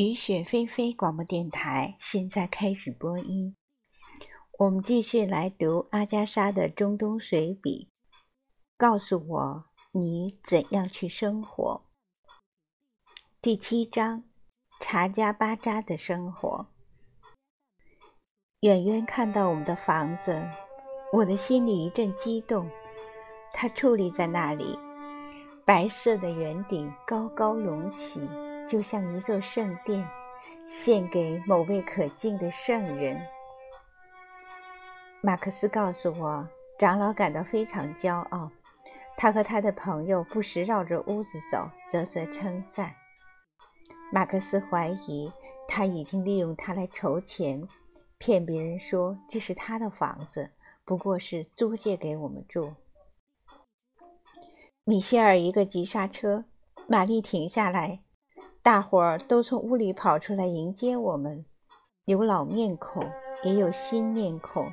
雨雪霏霏广播电台现在开始播音。我们继续来读阿加莎的中东随笔。告诉我，你怎样去生活？第七章：查加巴扎的生活。远远看到我们的房子，我的心里一阵激动。它矗立在那里，白色的圆顶高高隆起。就像一座圣殿，献给某位可敬的圣人。马克思告诉我，长老感到非常骄傲。他和他的朋友不时绕着屋子走，啧啧称赞。马克思怀疑他已经利用它来筹钱，骗别人说这是他的房子，不过是租借给我们住。米歇尔一个急刹车，玛丽停下来。大伙儿都从屋里跑出来迎接我们，有老面孔，也有新面孔。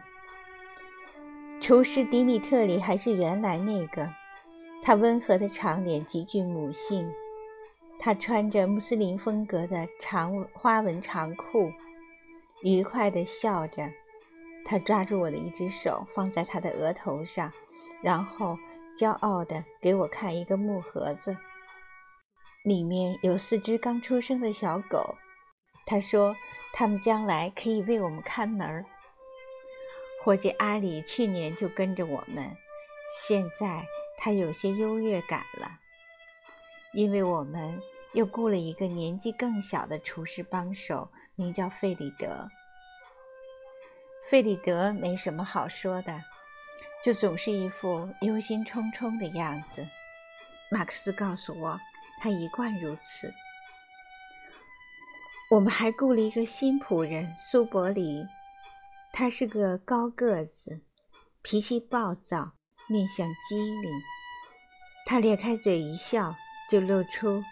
厨师迪米特里还是原来那个，他温和的长脸极具母性。他穿着穆斯林风格的长花纹长裤，愉快地笑着。他抓住我的一只手，放在他的额头上，然后骄傲地给我看一个木盒子。里面有四只刚出生的小狗，他说他们将来可以为我们看门。伙计阿里去年就跟着我们，现在他有些优越感了，因为我们又雇了一个年纪更小的厨师帮手，名叫费里德。费里德没什么好说的，就总是一副忧心忡忡的样子。马克思告诉我。他一贯如此。我们还雇了一个新仆人苏伯里，他是个高个子，脾气暴躁，面相机灵。他咧开嘴一笑，就露出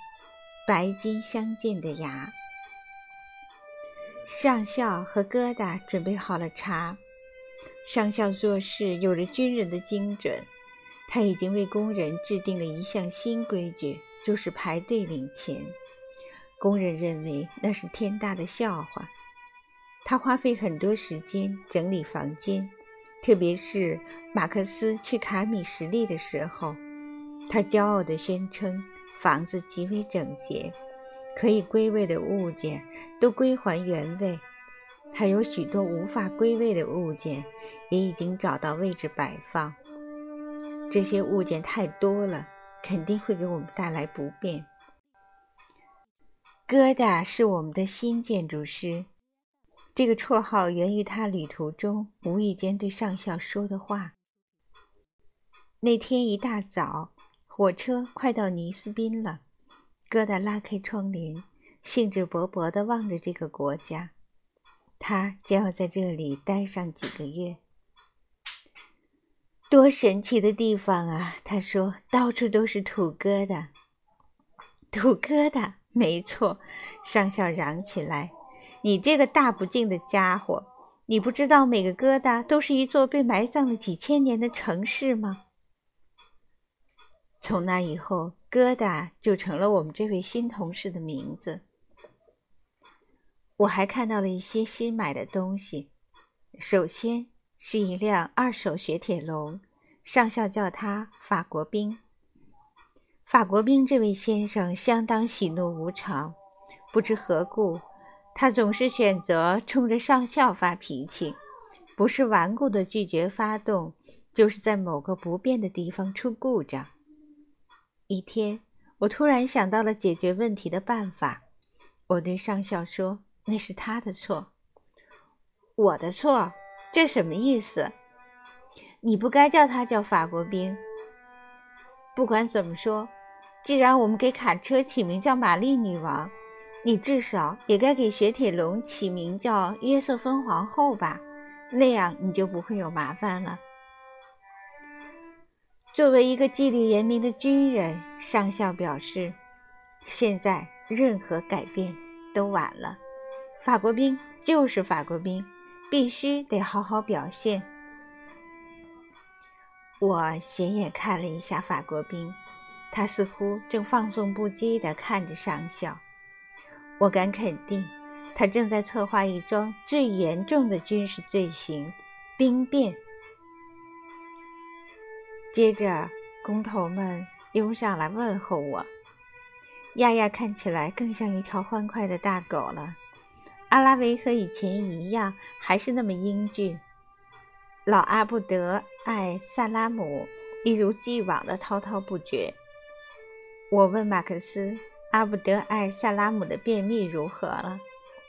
白金相间的牙。上校和疙瘩准备好了茶。上校做事有着军人的精准，他已经为工人制定了一项新规矩。就是排队领钱，工人认为那是天大的笑话。他花费很多时间整理房间，特别是马克思去卡米什利的时候，他骄傲地宣称房子极为整洁，可以归位的物件都归还原位，还有许多无法归位的物件也已经找到位置摆放。这些物件太多了。肯定会给我们带来不便。疙瘩是我们的新建筑师，这个绰号源于他旅途中无意间对上校说的话。那天一大早，火车快到尼斯宾了，疙瘩拉开窗帘，兴致勃勃地望着这个国家，他将要在这里待上几个月。多神奇的地方啊！他说：“到处都是土疙瘩，土疙瘩，没错。”上校嚷起来：“你这个大不敬的家伙，你不知道每个疙瘩都是一座被埋葬了几千年的城市吗？”从那以后，疙瘩就成了我们这位新同事的名字。我还看到了一些新买的东西，首先。是一辆二手雪铁龙，上校叫他法国兵。法国兵这位先生相当喜怒无常，不知何故，他总是选择冲着上校发脾气，不是顽固的拒绝发动，就是在某个不便的地方出故障。一天，我突然想到了解决问题的办法，我对上校说：“那是他的错，我的错。”这什么意思？你不该叫他叫法国兵。不管怎么说，既然我们给卡车起名叫玛丽女王，你至少也该给雪铁龙起名叫约瑟芬皇后吧？那样你就不会有麻烦了。作为一个纪律严明的军人，上校表示，现在任何改变都晚了。法国兵就是法国兵。必须得好好表现。我斜眼看了一下法国兵，他似乎正放纵不羁地看着上校。我敢肯定，他正在策划一桩最严重的军事罪行——兵变。接着，工头们拥上来问候我。亚亚看起来更像一条欢快的大狗了。阿拉维和以前一样，还是那么英俊。老阿布德·艾萨拉姆一如既往的滔滔不绝。我问马克思：“阿布德·艾萨拉姆的便秘如何了？”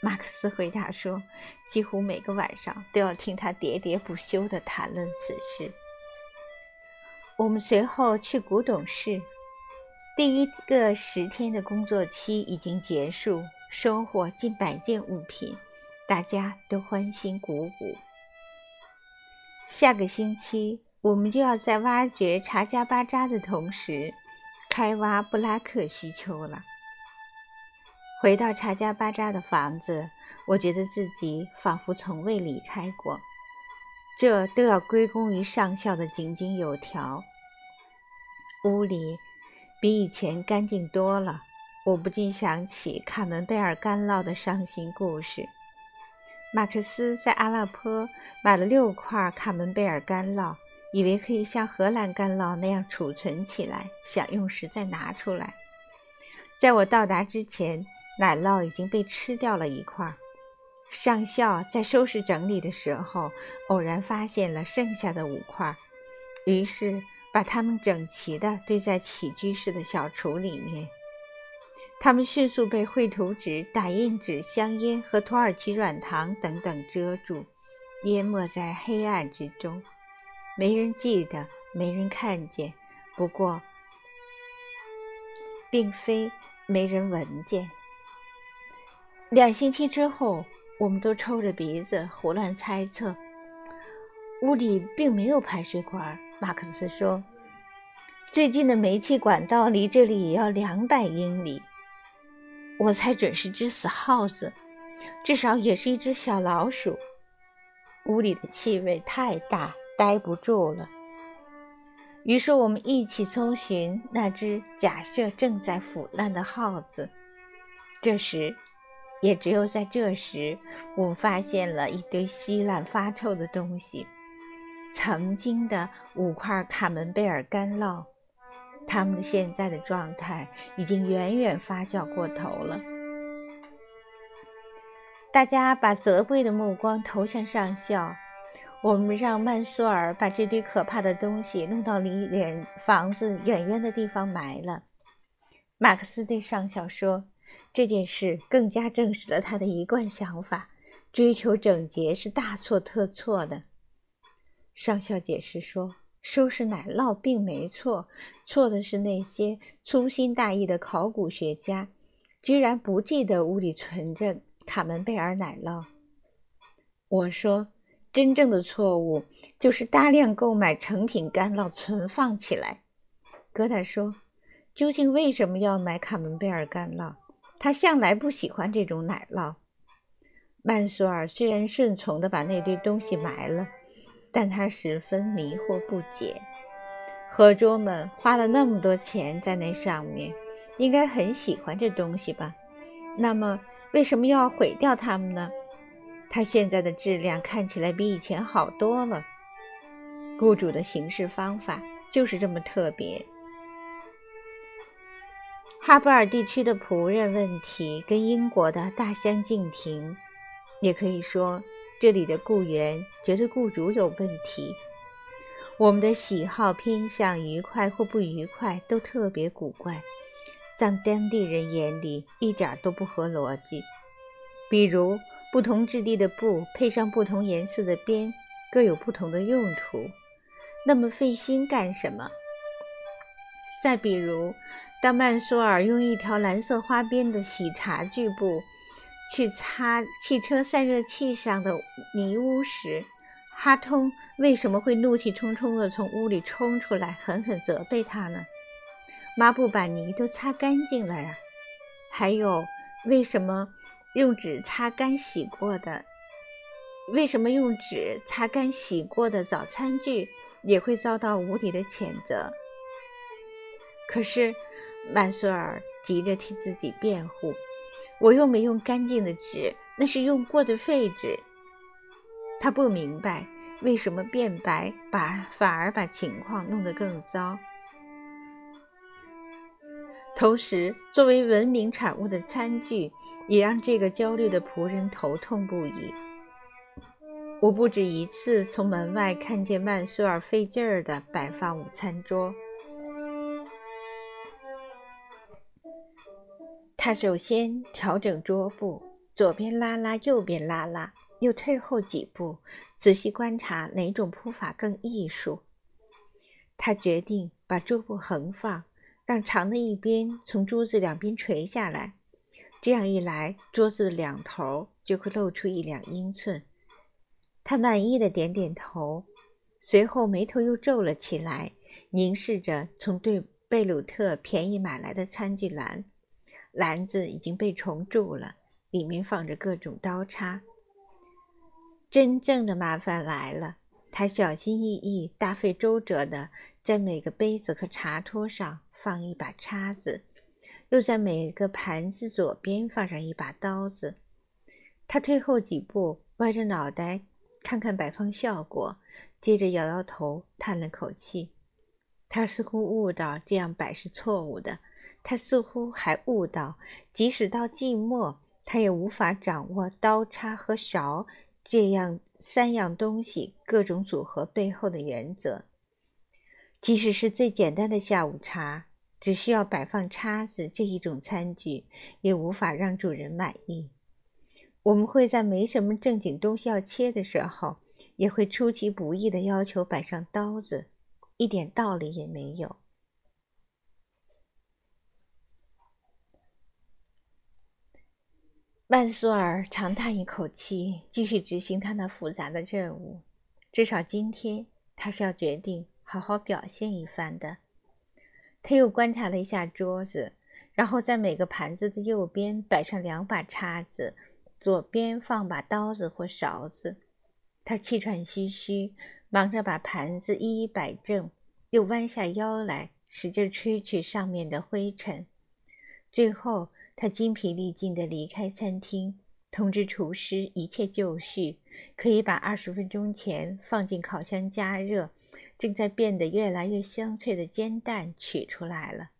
马克思回答说：“几乎每个晚上都要听他喋喋不休地谈论此事。”我们随后去古董市。第一个十天的工作期已经结束，收获近百件物品，大家都欢欣鼓舞。下个星期，我们就要在挖掘查加巴扎的同时，开挖布拉克需求了。回到查加巴扎的房子，我觉得自己仿佛从未离开过。这都要归功于上校的井井有条。屋里。比以前干净多了，我不禁想起卡门贝尔干酪的伤心故事。马克思在阿拉坡买了六块卡门贝尔干酪，以为可以像荷兰干酪那样储存起来，想用时再拿出来。在我到达之前，奶酪已经被吃掉了一块。上校在收拾整理的时候，偶然发现了剩下的五块，于是。把它们整齐地堆在起居室的小橱里面。它们迅速被绘图纸、打印纸、香烟和土耳其软糖等等遮住，淹没在黑暗之中。没人记得，没人看见。不过，并非没人闻见。两星期之后，我们都抽着鼻子胡乱猜测，屋里并没有排水管。马克思说：“最近的煤气管道离这里也要两百英里。我猜准是只死耗子，至少也是一只小老鼠。屋里的气味太大，待不住了。于是我们一起搜寻那只假设正在腐烂的耗子。这时，也只有在这时，我发现了一堆稀烂发臭的东西。”曾经的五块卡门贝尔干酪，他们的现在的状态已经远远发酵过头了。大家把责备的目光投向上校。我们让曼苏尔把这堆可怕的东西弄到离远房子远远的地方埋了。马克思对上校说：“这件事更加证实了他的一贯想法：追求整洁是大错特错的。”上校解释说：“收拾奶酪并没错，错的是那些粗心大意的考古学家，居然不记得屋里存着卡门贝尔奶酪。”我说：“真正的错误就是大量购买成品干酪存放起来。”戈达说：“究竟为什么要买卡门贝尔干酪？他向来不喜欢这种奶酪。”曼索尔虽然顺从地把那堆东西埋了。但他十分迷惑不解，合桌们花了那么多钱在那上面，应该很喜欢这东西吧？那么为什么要毁掉它们呢？它现在的质量看起来比以前好多了。雇主的行事方法就是这么特别。哈布尔地区的仆人问题跟英国的大相径庭，也可以说。这里的雇员觉得雇主有问题，我们的喜好偏向愉快或不愉快都特别古怪，在当地人眼里一点都不合逻辑。比如，不同质地的布配上不同颜色的边，各有不同的用途，那么费心干什么？再比如，当曼苏尔用一条蓝色花边的洗茶具布。去擦汽车散热器上的泥污时，哈通为什么会怒气冲冲地从屋里冲出来，狠狠责备他呢？抹布把泥都擦干净了呀。还有，为什么用纸擦干洗过的？为什么用纸擦干洗过的早餐具也会遭到无理的谴责？可是，曼索尔急着替自己辩护。我又没用干净的纸，那是用过的废纸。他不明白为什么变白把反而把情况弄得更糟。同时，作为文明产物的餐具，也让这个焦虑的仆人头痛不已。我不止一次从门外看见曼苏尔费劲儿地摆放午餐桌。他首先调整桌布，左边拉拉，右边拉拉，又退后几步，仔细观察哪种铺法更艺术。他决定把桌布横放。让长的一边从桌子两边垂下来，这样一来，桌子的两头就会露出一两英寸。他满意的点点头，随后眉头又皱了起来，凝视着从对贝鲁特便宜买来的餐具篮。篮子已经被虫蛀了，里面放着各种刀叉。真正的麻烦来了，他小心翼翼、大费周折的。在每个杯子和茶托上放一把叉子，又在每个盘子左边放上一把刀子。他退后几步，歪着脑袋看看摆放效果，接着摇摇头，叹了口气。他似乎悟到这样摆是错误的。他似乎还悟到，即使到季末，他也无法掌握刀叉和勺这样三样东西各种组合背后的原则。即使是最简单的下午茶，只需要摆放叉子这一种餐具，也无法让主人满意。我们会在没什么正经东西要切的时候，也会出其不意的要求摆上刀子，一点道理也没有。曼苏尔长叹一口气，继续执行他那复杂的任务。至少今天，他是要决定。好好表现一番的。他又观察了一下桌子，然后在每个盘子的右边摆上两把叉子，左边放把刀子或勺子。他气喘吁吁，忙着把盘子一一摆正，又弯下腰来，使劲吹去上面的灰尘。最后，他精疲力尽地离开餐厅，通知厨师一切就绪，可以把二十分钟前放进烤箱加热。正在变得越来越香脆的煎蛋取出来了。